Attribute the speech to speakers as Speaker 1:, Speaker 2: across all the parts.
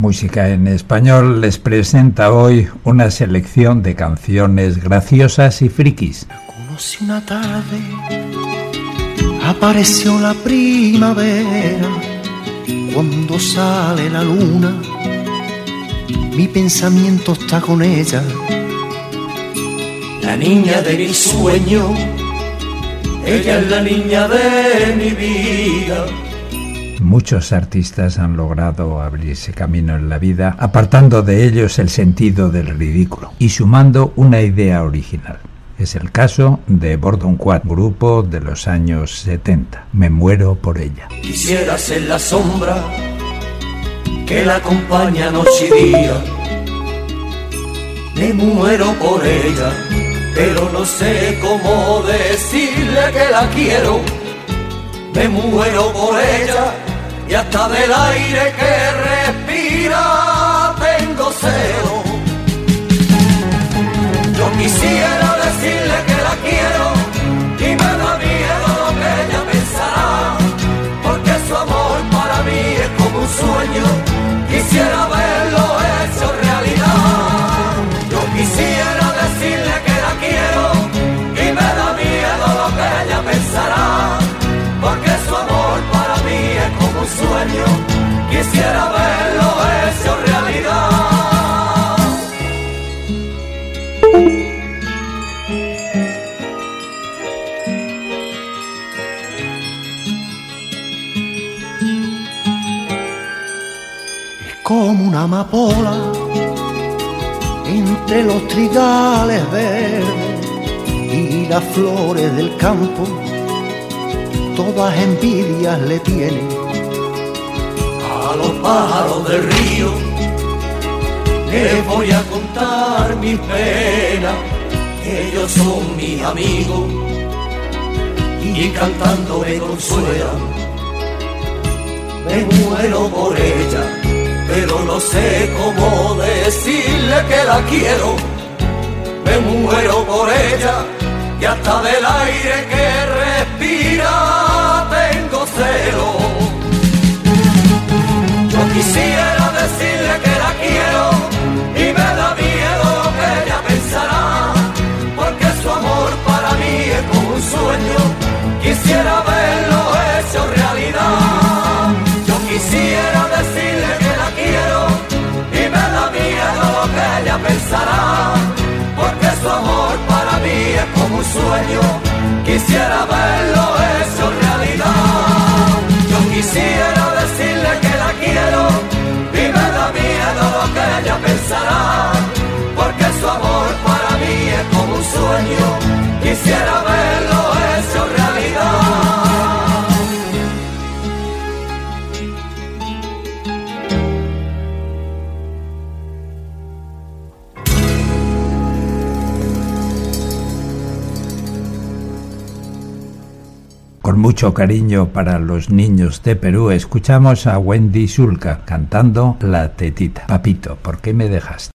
Speaker 1: Música en Español les presenta hoy una selección de canciones graciosas y frikis.
Speaker 2: Conocí una tarde, apareció la primavera, cuando sale la luna, mi pensamiento está con ella, la niña de mi sueño, ella es la niña de mi vida
Speaker 1: Muchos artistas han logrado abrirse camino en la vida, apartando de ellos el sentido del ridículo y sumando una idea original. Es el caso de Bordon Quad, grupo de los años 70. Me muero por ella.
Speaker 2: Quisiera ser la sombra que la acompaña noche y día. Me muero por ella, pero no sé cómo decirle que la quiero. Me muero por ella y hasta del aire que respira tengo cero. Yo quisiera como una amapola entre los trigales verdes y las flores del campo, todas envidias le tienen a los pájaros del río. Les voy a contar mi pena, ellos son mis amigos y cantando me consuelan. Me muero por ella, pero no sé cómo decirle que la quiero. Me muero por ella y hasta del aire que un sueño, quisiera verlo hecho realidad.
Speaker 1: Mucho cariño para los niños de Perú, escuchamos a Wendy Zulka cantando La Tetita. Papito, ¿por qué me dejaste?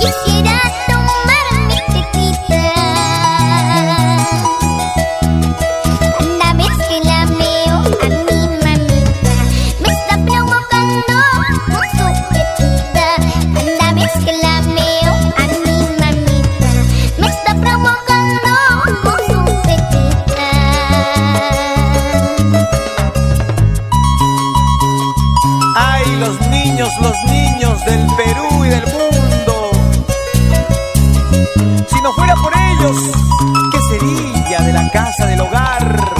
Speaker 3: Quisiera tomar mi
Speaker 4: Si no fuera por ellos, ¿qué sería de la casa del hogar?